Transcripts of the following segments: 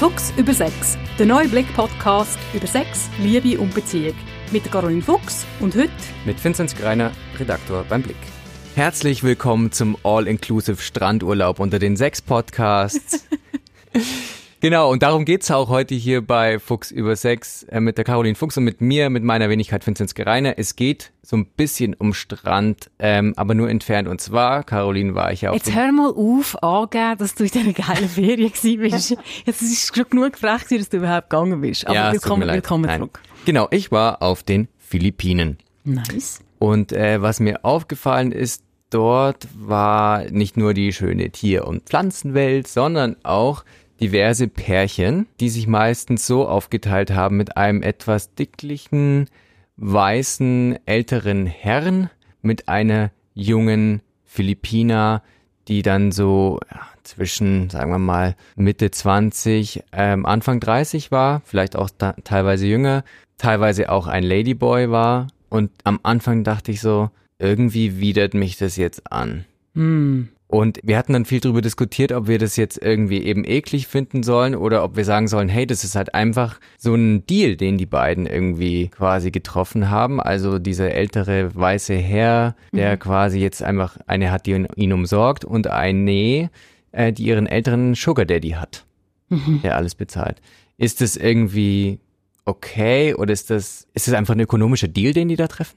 Fuchs über Sex, der neue Blick-Podcast über Sex, Liebe und Beziehung. Mit Caroline Fuchs und heute mit Vincent Greiner, Redaktor beim Blick. Herzlich willkommen zum All-Inclusive Strandurlaub unter den sechs Podcasts. Genau, und darum geht's auch heute hier bei Fuchs über Sex äh, mit der Caroline Fuchs und mit mir, mit meiner Wenigkeit Vinzenz Gereiner. Es geht so ein bisschen um Strand, ähm, aber nur entfernt. Und zwar, Caroline, war ich ja auf Jetzt hör mal auf, angeben, dass du in dieser geilen Ferien bist. Jetzt ist es schon genug gefragt, dass du überhaupt gegangen bist. Aber ja, willkommen, willkommen zurück. Genau, ich war auf den Philippinen. Nice. Und äh, was mir aufgefallen ist, dort war nicht nur die schöne Tier- und Pflanzenwelt, sondern auch diverse Pärchen, die sich meistens so aufgeteilt haben mit einem etwas dicklichen, weißen, älteren Herrn mit einer jungen Philippiner, die dann so ja, zwischen, sagen wir mal, Mitte 20, ähm, Anfang 30 war, vielleicht auch teilweise jünger, teilweise auch ein Ladyboy war. Und am Anfang dachte ich so, irgendwie widert mich das jetzt an. Hm. Und wir hatten dann viel darüber diskutiert, ob wir das jetzt irgendwie eben eklig finden sollen oder ob wir sagen sollen, hey, das ist halt einfach so ein Deal, den die beiden irgendwie quasi getroffen haben. Also dieser ältere weiße Herr, der mhm. quasi jetzt einfach eine hat, die ihn umsorgt und eine, äh, die ihren älteren Sugar Daddy hat, mhm. der alles bezahlt. Ist das irgendwie okay oder ist das, ist das einfach ein ökonomischer Deal, den die da treffen?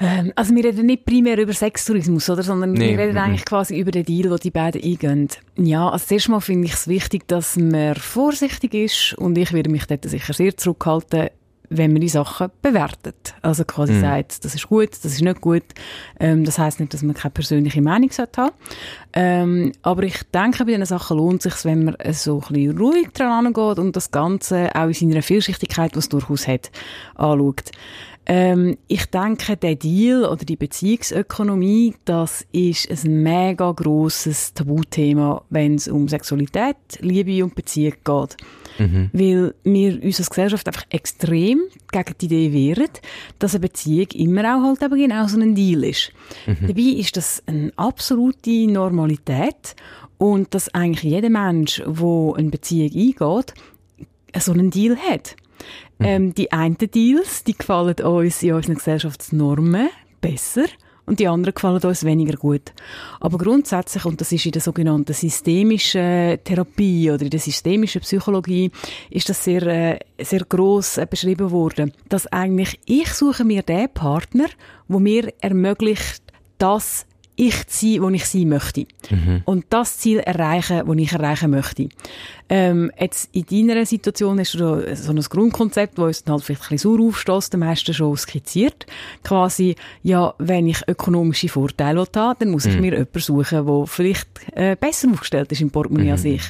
Ähm, also wir reden nicht primär über Sextourismus, oder? sondern nee. wir reden mhm. eigentlich quasi über den Deal, den die beiden eingehen. Ja, also zuerst mal finde ich es wichtig, dass man vorsichtig ist und ich würde mich dort sicher sehr zurückhalten, wenn man die Sachen bewertet. Also quasi mhm. sagt, das ist gut, das ist nicht gut. Ähm, das heißt nicht, dass man keine persönliche Meinung sollte haben. Ähm, aber ich denke, bei diesen Sachen lohnt es sich, wenn man so ein bisschen ruhig dran angeht und das Ganze auch in seiner Vielschichtigkeit, was es durchaus hat, anschaut. Ähm, ich denke, der Deal oder die Beziehungsökonomie, das ist ein mega grosses Tabuthema, wenn es um Sexualität, Liebe und Beziehung geht. Mhm. Weil wir uns als Gesellschaft einfach extrem gegen die Idee wehren, dass eine Beziehung immer auch halt eben genau so ein Deal ist. Mhm. Dabei ist das eine absolute Normalität und dass eigentlich jeder Mensch, der eine Beziehung eingeht, so einen Deal hat. Mhm. Ähm, die einen Deals, die gefallen uns in unseren Gesellschaftsnormen besser und die anderen gefallen uns weniger gut. Aber grundsätzlich, und das ist in der sogenannten systemischen Therapie oder in der systemischen Psychologie, ist das sehr, äh, sehr gross äh, beschrieben worden, dass eigentlich ich suche mir den Partner, wo mir ermöglicht, das ich sein, wo ich sein möchte. Mhm. Und das Ziel erreichen, wo ich erreichen möchte. Ähm, jetzt in deiner Situation hast du so ein Grundkonzept, das uns dann halt vielleicht ein bisschen sauer aufstößt, den meisten schon skizziert. Quasi, ja, wenn ich ökonomische Vorteile habe, dann muss ich mhm. mir jemanden suchen, der vielleicht äh, besser aufgestellt ist im Portemonnaie mhm. als ich.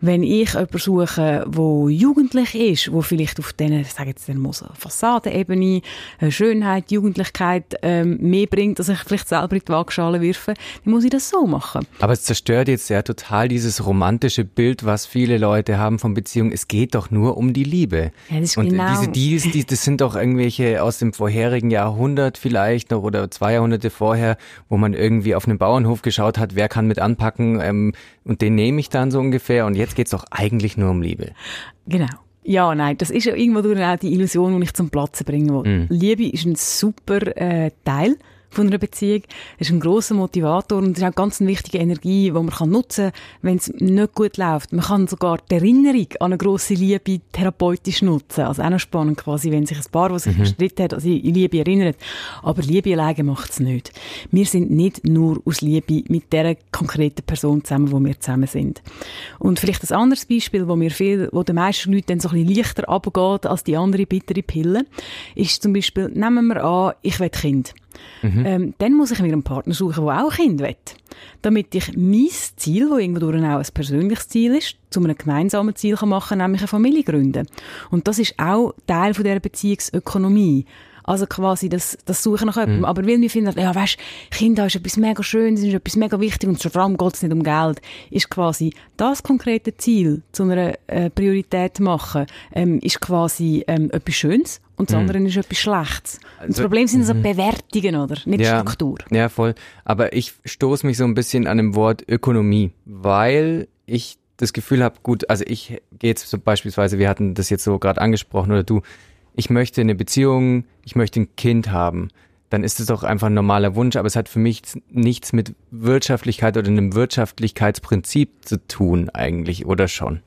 Wenn ich jemanden suche, der jugendlich ist, der vielleicht auf diesen, sage jetzt so, Fassadenebene, äh, Schönheit, Jugendlichkeit ähm, mehr bringt, als ich vielleicht selber in die Waagschale wirfe, dann muss ich das so machen. Aber es zerstört jetzt ja total dieses romantische Bild, was viele Leute haben von Beziehungen. Es geht doch nur um die Liebe. Ja, das ist Und genau. diese Deals, die, das sind doch irgendwelche aus dem vorherigen Jahrhundert vielleicht noch oder zwei Jahrhunderte vorher, wo man irgendwie auf einem Bauernhof geschaut hat, wer kann mit anpacken ähm, und den nehme ich dann so ungefähr. Und jetzt geht es doch eigentlich nur um Liebe. Genau. Ja, nein, das ist ja irgendwo auch die Illusion, die ich zum Platzen bringen will. Mm. Liebe ist ein super äh, Teil von einer Beziehung. Es ist ein grosser Motivator und es ist auch ganz eine wichtige Energie, die man kann nutzen kann, wenn es nicht gut läuft. Man kann sogar die Erinnerung an eine grosse Liebe therapeutisch nutzen. Also auch noch spannend quasi, wenn sich ein Paar, das sich mhm. gestritten hat, also in Liebe erinnert. Aber Liebe alleine macht es nicht. Wir sind nicht nur aus Liebe mit der konkreten Person zusammen, wo wir zusammen sind. Und vielleicht ein anderes Beispiel, wo mir viel, wo den meisten Leuten dann so ein bisschen leichter abgeht als die andere bittere Pille, ist zum Beispiel, nehmen wir an, ich will Kind. Mhm. Ähm, dann muss ich mir einen Partner suchen, der auch Kind will. Damit ich mein Ziel, das irgendwo auch ein persönliches Ziel ist, zu einem gemeinsamen Ziel machen kann, nämlich eine Familie gründen. Und das ist auch Teil von dieser Beziehungsökonomie. Also quasi das, das Suchen nach jemandem. Mhm. Aber weil wir finden, ja weißt, Kinder ist etwas mega schön, das ist etwas mega wichtig und vor allem geht es nicht um Geld, ist quasi das konkrete Ziel zu einer äh, Priorität machen, ähm, ist quasi ähm, etwas Schönes und das mhm. andere ist etwas Schlechtes. Das also, Problem sind so mhm. Bewertungen, oder? Nicht ja, Struktur. Ja, voll. Aber ich stoße mich so ein bisschen an dem Wort Ökonomie, weil ich das Gefühl habe, gut, also ich gehe jetzt so beispielsweise, wir hatten das jetzt so gerade angesprochen oder du, ich möchte eine Beziehung, ich möchte ein Kind haben, dann ist es doch einfach ein normaler Wunsch, aber es hat für mich nichts mit Wirtschaftlichkeit oder einem Wirtschaftlichkeitsprinzip zu tun eigentlich, oder schon?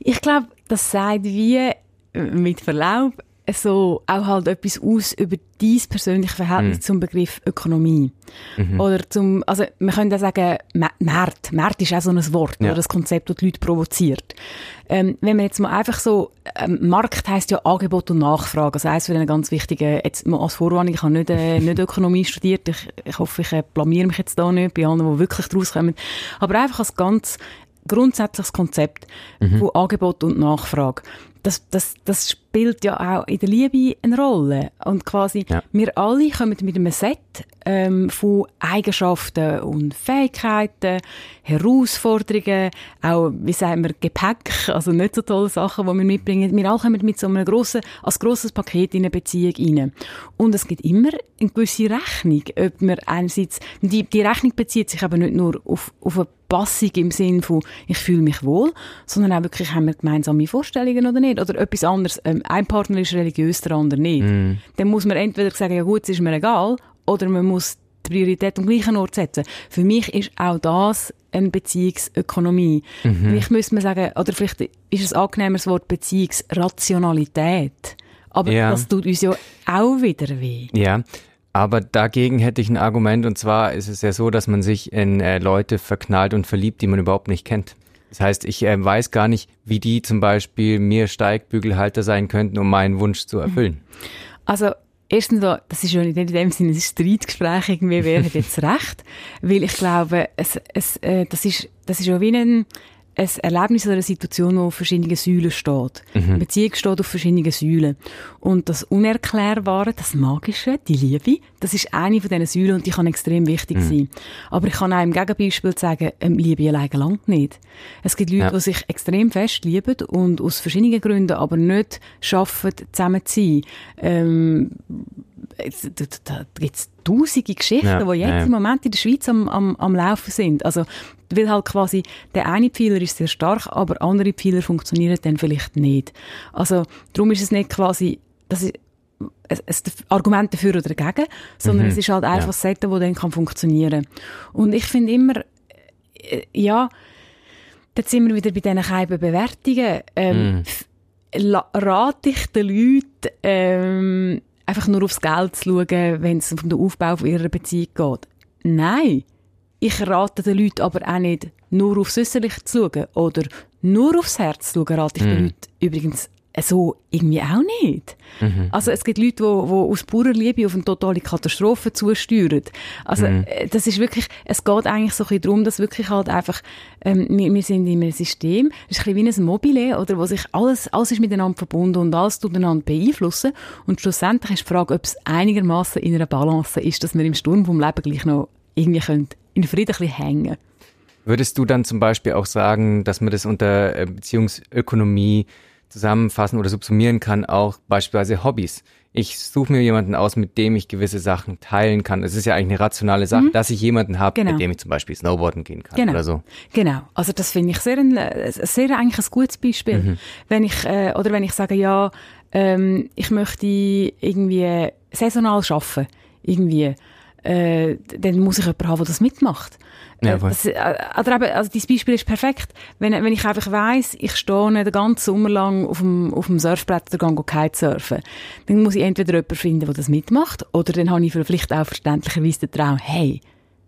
Ich glaube, das sagt wie mit Verlaub so auch halt etwas aus über dein persönliche Verhältnis mhm. zum Begriff Ökonomie. Mhm. Oder zum, also man könnte auch sagen, Markt. Markt ist auch so ein Wort, ja. oder das Konzept, das die Leute provoziert. Ähm, wenn man jetzt mal einfach so, ähm, Markt heisst ja Angebot und Nachfrage. Also eines von den ganz wichtigen, jetzt mal als Vorwarnung, ich habe nicht, äh, nicht Ökonomie studiert, ich, ich hoffe, ich äh, blamiere mich jetzt da nicht bei allen, die wirklich draus kommen. Aber einfach als ganz grundsätzliches Konzept mhm. von Angebot und Nachfrage das, das, das spielt ja auch in der Liebe eine Rolle. Und quasi, ja. wir alle kommen mit einem Set ähm, von Eigenschaften und Fähigkeiten, Herausforderungen, auch, wie sagen wir, Gepäck, also nicht so tolle Sachen, die wir mitbringen. Wir alle kommen mit so einem grossen, als grosses Paket in eine Beziehung rein. Und es gibt immer eine gewisse Rechnung, ob man einerseits, die, die Rechnung bezieht sich aber nicht nur auf, auf eine Passung im Sinn von, ich fühle mich wohl, sondern auch wirklich, haben wir gemeinsame Vorstellungen oder nicht? Oder etwas anderes, ähm, ein Partner ist religiös, der andere nicht. Mm. Dann muss man entweder sagen, ja gut, es ist mir egal, oder man muss die Priorität am gleichen Ort setzen. Für mich ist auch das eine Beziehungsökonomie. Mhm. Vielleicht müsste man sagen, oder vielleicht ist ein angenehmeres Wort Beziehungsrationalität. Aber ja. das tut uns ja auch wieder weh. Ja, aber dagegen hätte ich ein Argument und zwar ist es ja so, dass man sich in äh, Leute verknallt und verliebt, die man überhaupt nicht kennt. Das heißt, ich äh, weiß gar nicht, wie die zum Beispiel mir Steigbügelhalter sein könnten, um meinen Wunsch zu erfüllen. Also Erstens, das ist ja nicht in dem Sinne ein Streitgespräch, irgendwie, hat jetzt recht? Weil ich glaube, es, es, äh, das ist, das ist ja wie ein, ein Erlebnis oder eine Situation, die auf verschiedenen Säulen steht. Mhm. Beziehung steht auf verschiedenen Säulen. Und das Unerklärbare, das Magische, die Liebe, das ist eine von diesen Säulen und die kann extrem wichtig mhm. sein. Aber ich kann auch im Gegenbeispiel sagen, ähm, Liebe alleine langt nicht. Es gibt Leute, ja. die sich extrem fest lieben und aus verschiedenen Gründen aber nicht schaffen, zusammen zu sein. Ähm, da, da gibt es tausende Geschichten, ja, die jetzt ja. im Moment in der Schweiz am, am, am Laufen sind. Also, weil halt quasi der eine Pfeiler ist sehr stark, aber andere Pfeiler funktionieren dann vielleicht nicht. Also, darum ist es nicht quasi, das ist, ein Argument dafür oder dagegen, sondern mhm. es ist halt einfach ja. ein Setting, das dann kann funktionieren Und ich finde immer, äh, ja, jetzt sind wir wieder bei diesen Scheiben Bewertungen. Ähm, mm. rate ich den Leuten, ähm, einfach nur aufs Geld zu schauen, wenn es um den Aufbau ihrer Beziehung geht. Nein. Ich rate den Leuten aber auch nicht, nur aufs Äußerliche zu schauen oder nur aufs Herz zu schauen, rate ich mm. den Leuten übrigens so irgendwie auch nicht. Mhm. Also es gibt Leute, die, die aus purer Liebe auf eine totale Katastrophe zusteuern. Also mhm. Äh, das ist wirklich, es geht eigentlich so ein bisschen darum, dass wirklich halt einfach, ähm, wir, wir sind in einem System, es ist ein bisschen wie ein Mobile, oder, wo sich alles, alles ist miteinander verbunden und alles miteinander beeinflussen. Und schlussendlich ist die Frage, ob es einigermaßen in einer Balance ist, dass wir im Sturm vom Leben gleich noch irgendwie können in Frieden ein bisschen hängen Würdest du dann zum Beispiel auch sagen, dass man das unter äh, Beziehungsökonomie zusammenfassen oder subsumieren kann, auch beispielsweise Hobbys. Ich suche mir jemanden aus, mit dem ich gewisse Sachen teilen kann. Es ist ja eigentlich eine rationale Sache, mhm. dass ich jemanden habe, genau. mit dem ich zum Beispiel Snowboarden gehen kann genau. oder so. Genau. Also das finde ich sehr, ein, sehr eigentlich ein gutes Beispiel. Mhm. Wenn ich, äh, oder wenn ich sage, ja, ähm, ich möchte irgendwie saisonal arbeiten, irgendwie, äh, dann muss ich jemanden haben, der das mitmacht. Ja, äh, das, äh, also, eben, also dein Beispiel ist perfekt. Wenn, wenn ich einfach weiss, ich stehe den ganzen Sommer lang auf dem, auf dem Surfbrett oder gehe Kitesurfen, dann muss ich entweder jemanden finden, der das mitmacht, oder dann habe ich vielleicht auch verständlicherweise den Traum, hey,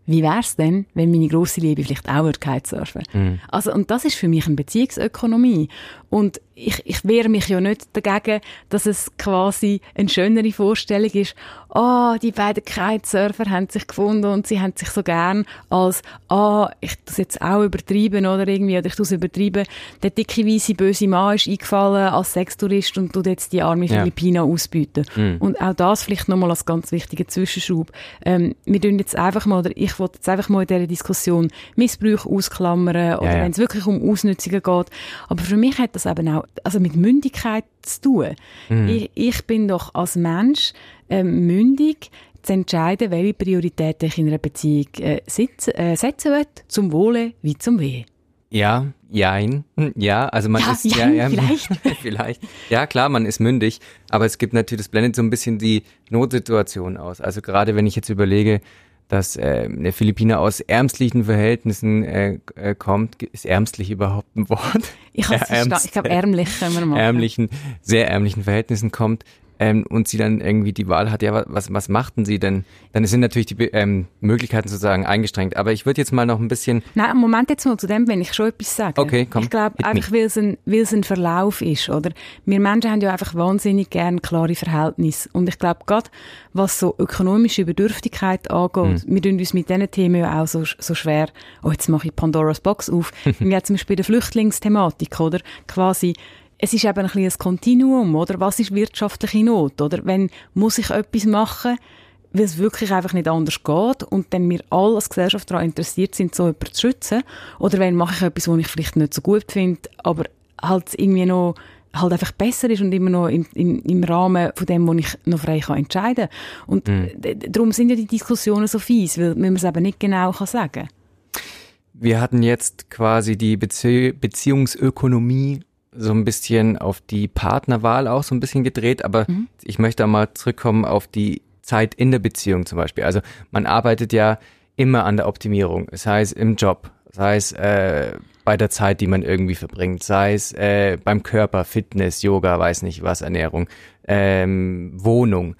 wie wär's denn, wenn meine grosse Liebe vielleicht auch Kitesurfen würde? Mhm. Also, und das ist für mich eine Beziehungsökonomie. Und ich, ich wehre mich ja nicht dagegen, dass es quasi eine schönere Vorstellung ist, oh, die beiden Kitesurfer haben sich gefunden und sie haben sich so gern als, ah, oh, ich das jetzt auch übertrieben oder irgendwie, oder ich tue es übertrieben, der dicke, weisse, böse Mann ist eingefallen als Sextourist und tut jetzt die arme ja. Philippiner ausbieten. Mhm. Und auch das vielleicht nochmal als ganz wichtiger Zwischenschub. Ähm, wir tun jetzt einfach mal, oder ich wollte jetzt einfach mal in dieser Diskussion Missbrauch ausklammern oder ja, ja. wenn es wirklich um Ausnützungen geht. Aber für mich hat das eben auch also mit Mündigkeit zu tun. Mhm. Ich, ich, bin doch als Mensch äh, mündig, zu entscheiden, welche Prioritäten ich in einer Beziehung äh, sitz, äh, setzen will, zum Wohle wie zum Wehe. Ja, jein. Hm, ja, also man Ja, ist jein, ja, ja, vielleicht. vielleicht. Ja, klar, man ist mündig, aber es gibt natürlich, das blendet so ein bisschen die Notsituation aus. Also gerade wenn ich jetzt überlege, dass äh, eine Philippiner aus ärmstlichen Verhältnissen äh, äh, kommt, ist ärmstlich überhaupt ein Wort? Ich, Ja, ärmst- ich glaube, ärmlich können wir machen. ärmlichen, sehr ärmlichen Verhältnissen kommt ähm, und sie dann irgendwie die Wahl hat, ja, wa- was, was machten sie denn? Dann sind natürlich die ähm, Möglichkeiten sozusagen eingeschränkt. Aber ich würde jetzt mal noch ein bisschen, Nein, Moment jetzt mal zu dem, wenn ich schon etwas sage. Okay, komm, Ich glaube, einfach weil es, ein, weil es ein Verlauf ist, oder? Wir Menschen haben ja einfach wahnsinnig gern klare Verhältnisse. Und ich glaube, gerade was so ökonomische Bedürftigkeit angeht, Hm. wir tun uns mit diesen Themen ja auch so, so schwer, oh, jetzt mache ich Pandoras Box auf. wir haben zum Beispiel die Flüchtlingsthematik, oder? Quasi, es ist eben ein ein Kontinuum, oder? Was ist wirtschaftliche Not, oder? Wenn, muss ich etwas machen, weil es wirklich einfach nicht anders geht und dann wir alle als Gesellschaft daran interessiert sind, so jemanden zu schützen. Oder wenn mache ich etwas, was ich vielleicht nicht so gut finde, aber halt irgendwie noch halt einfach besser ist und immer noch im, im, im Rahmen von dem, wo ich noch frei kann entscheiden Und d- d- darum sind ja die Diskussionen so fies, weil man es eben nicht genau kann sagen wir hatten jetzt quasi die Bezie Beziehungsökonomie so ein bisschen auf die Partnerwahl auch so ein bisschen gedreht, aber ich möchte mal zurückkommen auf die Zeit in der Beziehung zum Beispiel. Also man arbeitet ja immer an der Optimierung, sei es im Job, sei es äh, bei der Zeit, die man irgendwie verbringt, sei es äh, beim Körper, Fitness, Yoga, weiß nicht was, Ernährung, ähm, Wohnung.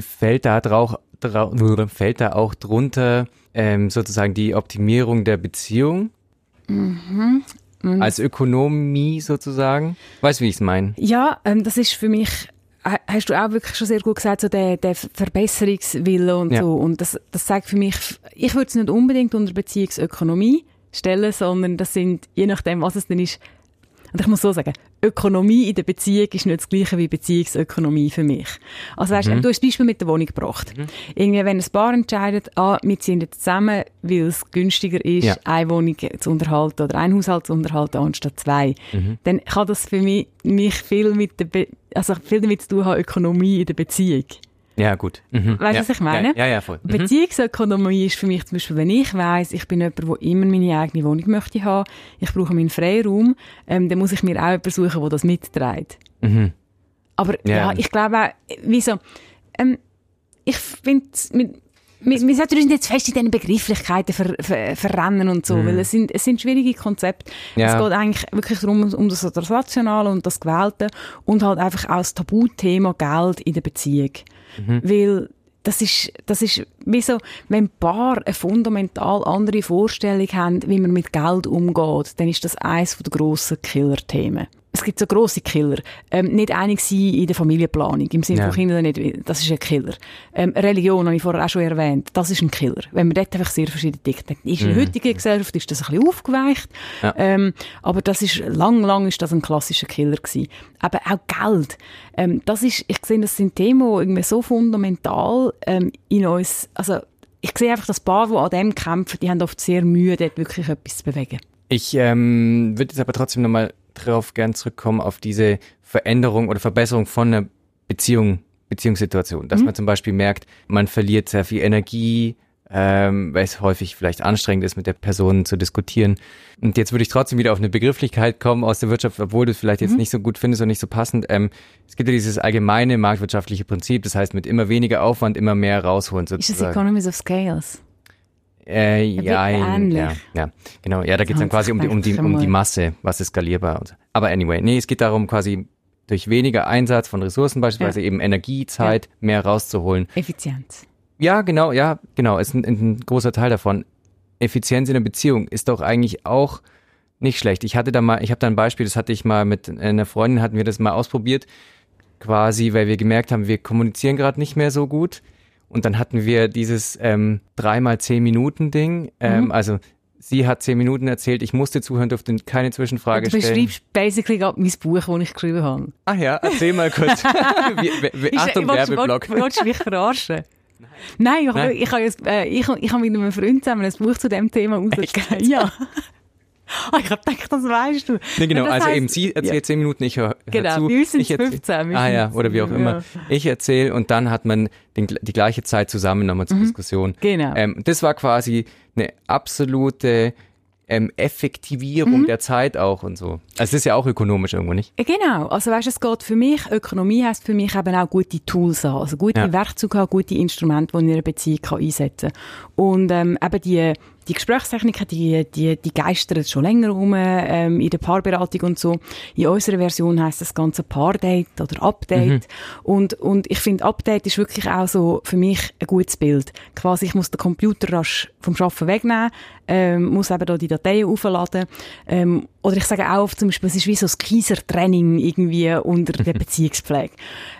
Fällt da, drauch, drau, fällt da auch drunter ähm, sozusagen die Optimierung der Beziehung? Als Ökonomie sozusagen? Weißt du, wie ich es meine? Ja, ähm, das ist für mich, ha- hast du auch wirklich schon sehr gut gesagt, so der, der Verbesserungswille und Ja. so. Und das, das sagt für mich, ich würde es nicht unbedingt unter Beziehungsökonomie stellen, sondern das sind, je nachdem, was es denn ist, und ich muss so sagen, Ökonomie in der Beziehung ist nicht das gleiche wie Beziehungsökonomie für mich. Also weißt, du hast das Beispiel mit der Wohnung gebracht. Irgendwie, wenn ein Paar entscheidet, ah, wir ziehen jetzt zusammen, weil es günstiger ist, Ja. eine Wohnung zu unterhalten oder ein Haushalt zu unterhalten anstatt zwei, dann kann das für mich, mich viel mit der Be also viel damit zu tun haben, Ökonomie in der Beziehung. Ja, gut. Mhm. Weißt du, ja. was ich meine? Ja, ja, ja voll. Mhm. Beziehungsökonomie ist für mich zum Beispiel, wenn ich weiss, ich bin jemand, der immer meine eigene Wohnung möchte haben, ich brauche meinen Freiraum, ähm, dann muss ich mir auch jemanden suchen, der das mitträgt. Mhm. Aber Ja. ja, ich glaube auch, wieso, ähm, ich finde, wir, wir, wir sollten zu fest in diesen Begrifflichkeiten ver, ver, verrennen und so, weil es sind, es sind schwierige Konzepte. Mhm. Ja. Es geht eigentlich wirklich darum, um das, das Rationale und das Gewählte und halt einfach auch das Tabuthema Geld in der Beziehung. Mhm. Weil das ist, das ist wie so, wenn Paar eine fundamental andere Vorstellung haben, wie man mit Geld umgeht, dann ist das eines der grossen Killer-Themen. Es gibt so grosse Killer. Ähm, nicht einig sein in der Familienplanung, im Sinne Ja. von Kindern nicht, das ist ein Killer. Ähm, Religion, habe ich vorher auch schon erwähnt, das ist ein Killer. Wenn man dort einfach sehr verschiedene tickt. Ist in der heutigen Gesellschaft ist das ein bisschen aufgeweicht, Ja. ähm, aber das ist, lang, lang ist das ein klassischer Killer gewesen. Aber auch Geld. Ähm, das ist, ich sehe, das sind Themen, die irgendwie so fundamental ähm, in uns, also ich sehe einfach, das Paar, die an dem kämpfen, die haben oft sehr Mühe, dort wirklich etwas zu bewegen. Ich ähm, würde jetzt aber trotzdem nochmal drauf gern zurückkommen auf diese Veränderung oder Verbesserung von einer Beziehung, Beziehungssituation. Dass man zum Beispiel merkt, man verliert sehr viel Energie, ähm, weil es häufig vielleicht anstrengend ist, mit der Person zu diskutieren. Und jetzt würde ich trotzdem wieder auf eine Begrifflichkeit kommen aus der Wirtschaft, obwohl du es vielleicht jetzt nicht so gut findest und nicht so passend. Ähm, es gibt ja dieses allgemeine marktwirtschaftliche Prinzip, das heißt, mit immer weniger Aufwand immer mehr rausholen Ist das sozusagen. Economies of Scales? Äh, ja, ja, ja, genau. Ja, da geht es dann quasi um die, um die, um die. Masse, was ist skalierbar. Und so. Aber anyway, nee, es geht darum, quasi durch weniger Einsatz von Ressourcen, beispielsweise eben Energie, Zeit, mehr rauszuholen. Effizienz. Ja, genau, ja, genau, ist ein, ein großer Teil davon. Effizienz in der Beziehung ist doch eigentlich auch nicht schlecht. Ich hatte da mal, ich habe da ein Beispiel, das hatte ich mal mit einer Freundin, hatten wir das mal ausprobiert, quasi, weil wir gemerkt haben, wir kommunizieren gerade nicht mehr so gut. Und dann hatten wir dieses ähm, dreimal zehn Minuten Ding. Ähm, Mhm. Also sie hat zehn Minuten erzählt, ich musste zuhören, durfte keine Zwischenfrage Du stellen. beschreibst basically gerade mein Buch, das ich geschrieben habe. Ach ja, erzähl mal kurz. wie, wie, Achtung, du- Werbeblock. Willst du mich verarschen? Nein, ich, Nein. ich, habe jetzt, äh, ich, ich habe mit einem Freund zusammen ein Buch zu dem Thema rausgegeben. Ja. Ah, ich habe gedacht, das weißt du. Nee, genau, also heisst- eben, sie erzählt Ja. zehn Minuten, ich höre hör Genau, zu. wir sind ich erzähl- 15. wir Ah ja, oder wie auch immer. ja. Ich erzähle und dann hat man den, die gleiche Zeit zusammen nochmal zur Diskussion. Genau. Ähm, das war quasi eine absolute ähm, Effektivierung mhm. der Zeit auch und so. Also es ist ja auch ökonomisch irgendwo nicht. Genau, also weißt, es geht für mich, Ökonomie heißt für mich eben auch gute Tools haben, also gute ja. Werkzeuge haben, gute Instrumente, die in einer Beziehung kann einsetzen kann. Und ähm, eben die die Gesprächstechniken, die, die, die geistern schon länger rum ähm, in der Paarberatung und so. In unserer Version heißt das Ganze Paardate oder Update. Mhm. Und, und ich finde, Update ist wirklich auch so für mich ein gutes Bild. Quasi, ich muss den Computer rasch vom Arbeiten wegnehmen, ähm, muss eben da die Dateien aufladen. Ähm, oder ich sage auch zum Beispiel, es ist wie so ein Kieser-Training irgendwie unter der Beziehungspflege.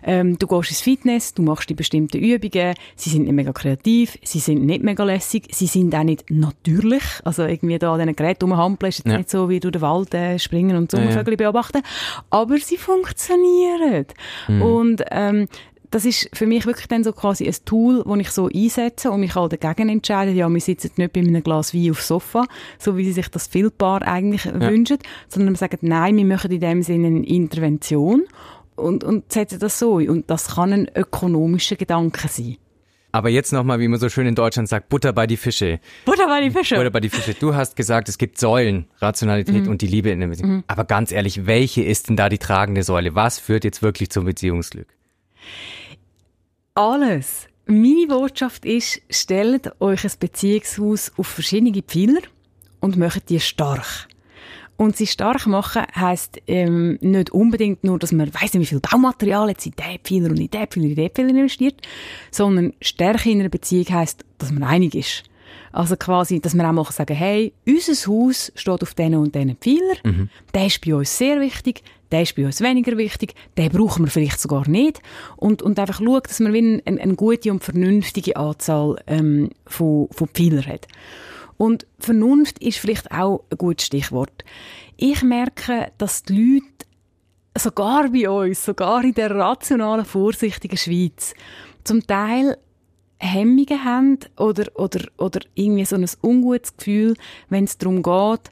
Ähm, du gehst ins Fitness, du machst die bestimmten Übungen, sie sind nicht mega kreativ, sie sind nicht mega lässig, sie sind auch nicht natürlich. Also irgendwie da an diesen Geräten rumhampeln, ist jetzt ja. nicht so wie durch den Wald äh, springen und Sommervögel ja, ja. beobachten. Aber sie funktionieren. Mhm. Und ähm, das ist für mich wirklich dann so quasi ein Tool, das ich so einsetze und mich halt dagegen entscheide, ja, wir sitzen nicht bei einem Glas Wein aufs Sofa, so wie sie sich das viel Paar eigentlich ja. wünschen, sondern wir sagen, nein, wir machen in dem Sinne eine Intervention und, und setzen das so ein. Und das kann ein ökonomischer Gedanke sein. Aber jetzt nochmal, wie man so schön in Deutschland sagt, Butter bei die Fische. Butter bei die Fische. Butter bei die Fische. Du hast gesagt, es gibt Säulen, Rationalität mhm. und die Liebe in der Beziehung. Mhm. Aber ganz ehrlich, welche ist denn da die tragende Säule? Was führt jetzt wirklich zum Beziehungsglück? Alles. Meine Botschaft ist, stellt euch ein Beziehungshaus auf verschiedene Pfeiler und macht die stark. Und sie stark machen heisst ähm, nicht unbedingt nur, dass man weiss nicht, wie viel Baumaterial jetzt in diesen Pfeiler und in diesen Pfeiler und in diesen Pfeiler investiert, sondern Stärke in einer Beziehung heisst, dass man einig ist. Also quasi, dass man auch mal sagen hey, unser Haus steht auf diesen und diesen Pfeiler, mhm. der ist bei uns sehr wichtig, der ist bei uns weniger wichtig, den brauchen wir vielleicht sogar nicht. Und, und einfach schaut, dass man eine, eine gute und vernünftige Anzahl ähm, von, von Pfeilern hat. Und Vernunft ist vielleicht auch ein gutes Stichwort. Ich merke, dass die Leute sogar bei uns, sogar in der rationalen, vorsichtigen Schweiz, zum Teil Hemmungen haben oder, oder, oder irgendwie so ein ungutes Gefühl, wenn es darum geht,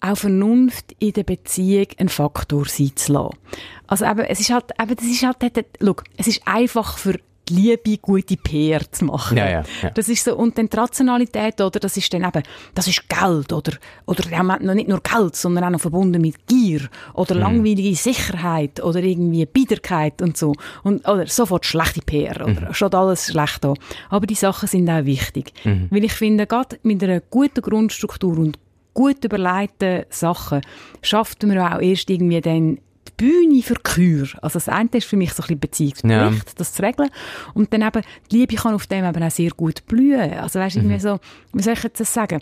auch Vernunft in der Beziehung ein Faktor sein zu lassen. Also eben, es ist halt, eben, das ist halt, look, es ist einfach für Liebe gute PR zu machen. Ja, ja, ja. Das ist so, und dann die Rationalität, oder, das ist dann eben, das ist Geld, oder, oder ja, noch nicht nur Geld, sondern auch noch verbunden mit Gier, oder mhm. langweilige Sicherheit, oder irgendwie Biederkeit und so. Und, oder sofort schlechte PR, oder, mhm. schon alles schlecht da. Aber die Sachen sind auch wichtig. Mhm. Weil ich finde, gerade mit einer guten Grundstruktur und gut überlegten Sachen schafft man auch erst irgendwie dann Bühne für Kür. Also das eine ist für mich so ein bisschen ja. das zu regeln. Und dann eben, die Liebe kann auf dem eben auch sehr gut blühen. Also weißt du, mhm. irgendwie so, wie soll ich jetzt das sagen?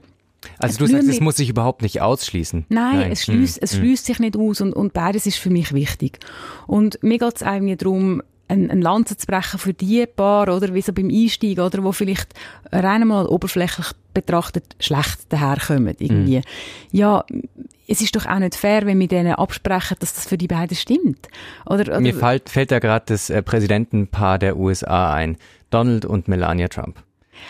Also du sagst, es muss sich überhaupt nicht ausschließen. Nein, Nein. es schließt, hm. es schließt sich nicht aus und, und beides ist für mich wichtig. Und mir geht es irgendwie darum, ein, ein Lanze zu brechen für die Paar, oder, wie so beim Einstieg, oder, wo vielleicht rein mal oberflächlich betrachtet schlecht daherkommen, irgendwie. Mm. Ja, es ist doch auch nicht fair, wenn wir denen absprechen, dass das für die beiden stimmt. Oder, oder Mir fällt, fällt ja gerade das äh, Präsidentenpaar der USA ein. Donald und Melania Trump.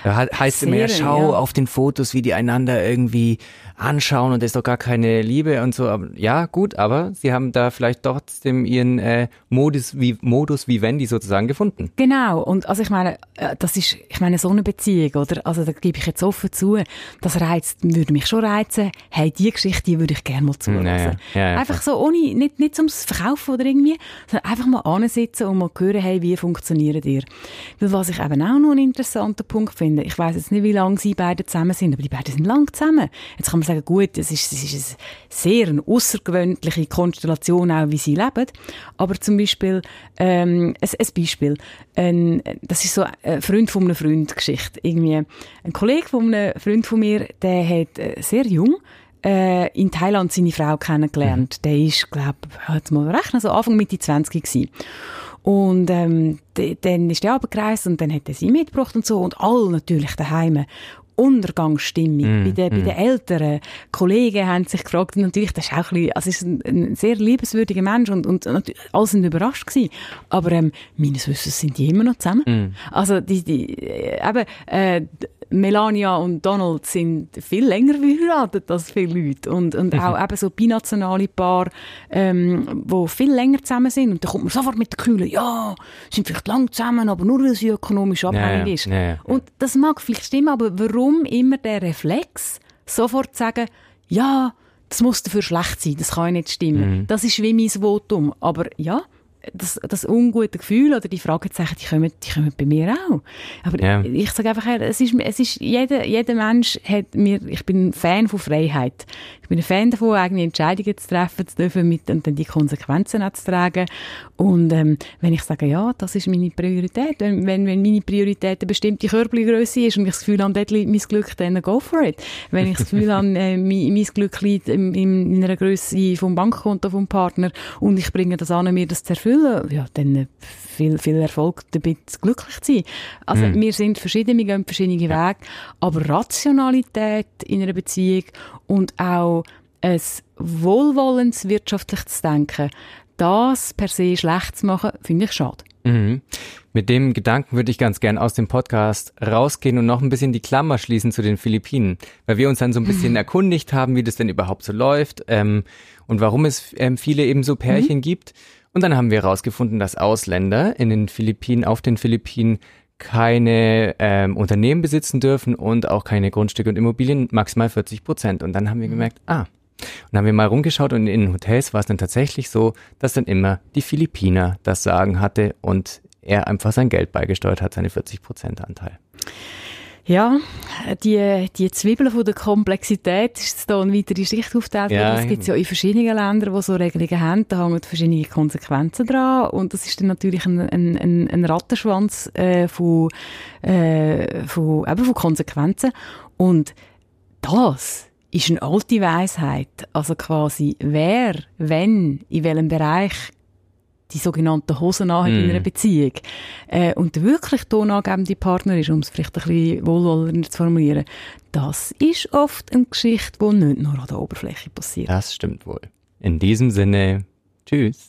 Da heißt immer, ja, schau ja. auf den Fotos, wie die einander irgendwie anschauen und das ist doch gar keine Liebe und so. Aber, ja, gut, aber sie haben da vielleicht trotzdem ihren äh, Modus, wie, Modus vivendi sozusagen gefunden. Genau. Und also ich meine, äh, das ist, ich meine, so eine Beziehung, oder? Also da gebe ich jetzt offen zu, das reizt, würde mich schon reizen. Hey, die Geschichte, die würde ich gerne mal zuhören. Ja, ja. einfach so ohne, nicht, nicht zum Verkaufen oder irgendwie, sondern einfach mal ansitzen und mal hören, hey, wie funktioniert ihr? Weil was ich eben auch noch einen interessanten Punkt finde, ich weiß jetzt nicht, wie lange sie beide zusammen sind, aber die beiden sind lang zusammen. Jetzt kann man sagen, gut, es ist, es ist eine sehr eine außergewöhnliche Konstellation, auch wie sie leben. Aber zum Beispiel, ähm, ein, ein Beispiel, ein, das ist so eine Freund von einem Freund Geschichte. Irgendwie, ein Kollege von einem Freund von mir, der hat äh, sehr jung äh, in Thailand seine Frau kennengelernt. Mhm. Der ist, glaube ich, mal rechnen, so Anfang Mitte 20 gewesen. Und ähm, dann ist er abgereist und dann hat er sie mitgebracht und so und alle natürlich daheim. Untergangsstimmung. Mm, bei, den, mm. bei den älteren Kollegen haben sich gefragt, und natürlich, das ist auch ein bisschen, also ist ein, ein sehr liebenswürdiger Mensch und, und, und alle sind überrascht gewesen. Aber ähm, meines Wissens sind die immer noch zusammen. Mm. Also die, die äh, eben, äh, Melania und Donald sind viel länger verheiratet als viele Leute. Und, und mhm. auch eben so binationale Paar, ähm, die viel länger zusammen sind. Und da kommt man sofort mit der Kühle, ja, sind vielleicht lang zusammen, aber nur, weil sie ökonomisch abhängig ja, ist. Ja. Und das mag vielleicht stimmen, aber warum immer der Reflex, sofort zu sagen, ja, das muss dafür schlecht sein, das kann ja nicht stimmen. Mhm. Das ist wie mein Votum. Aber ja, das, das ungute Gefühl oder die Fragezeichen, die kommen, die kommen bei mir auch. Aber ja. ich, ich sage einfach, es ist, es ist, jeder, jeder Mensch hat mir, ich bin ein Fan von Freiheit. Ich bin ein Fan davon, eigene Entscheidungen zu treffen zu dürfen mit, und dann die Konsequenzen auch zu tragen. Und, ähm, wenn ich sage, ja, das ist meine Priorität, wenn, wenn, wenn meine Priorität eine bestimmte Körpergröße ist und ich das Gefühl habe, dort liegt mein Glück, dann go for it. Wenn ich das Gefühl habe, äh, mein, mein Glück liegt in, in einer Größe vom Bankkonto vom Partner und ich bringe das an, mir das zu erfüllen, erfüllen, ja, dann viel, viel Erfolg damit glücklich zu sein. Also mhm. wir sind verschiedene, wir gehen verschiedene ja. Wege, aber Rationalität in einer Beziehung und auch ein wohlwollens wirtschaftliches Denken, das per se schlecht zu machen, finde ich schade. Mhm. Mit dem Gedanken würde ich ganz gern aus dem Podcast rausgehen und noch ein bisschen die Klammer schließen zu den Philippinen, weil wir uns dann so ein bisschen mhm. erkundigt haben, wie das denn überhaupt so läuft ähm, und warum es ähm, viele eben so Pärchen mhm. gibt. Und dann haben wir herausgefunden, dass Ausländer in den Philippinen, auf den Philippinen keine ähm, Unternehmen besitzen dürfen und auch keine Grundstücke und Immobilien, maximal 40 Prozent. Und dann haben wir mhm. gemerkt, ah, und dann haben wir mal rumgeschaut und in Hotels war es dann tatsächlich so, dass dann immer die Philippiner das Sagen hatte und er einfach sein Geld beigesteuert hat, seine 40 Prozent Anteil. Ja, die, die Zwiebeln von der Komplexität ist da eine weitere Schicht aufteilt. Ja, das gibt es ja in verschiedenen Ländern, die so Regelungen haben. Da hängen verschiedene Konsequenzen dran. Und das ist dann natürlich ein, ein, ein Rattenschwanz äh, von, äh, von, eben von Konsequenzen. Und das ist eine alte Weisheit. Also quasi, wer, wenn, in welchem Bereich die sogenannten Hosen anhat mm. in einer Beziehung äh, und der wirklich tonangebende Partner ist, um es vielleicht ein bisschen wohlwollender zu formulieren, das ist oft eine Geschichte, die nicht nur an der Oberfläche passiert. Das stimmt wohl. In diesem Sinne, tschüss.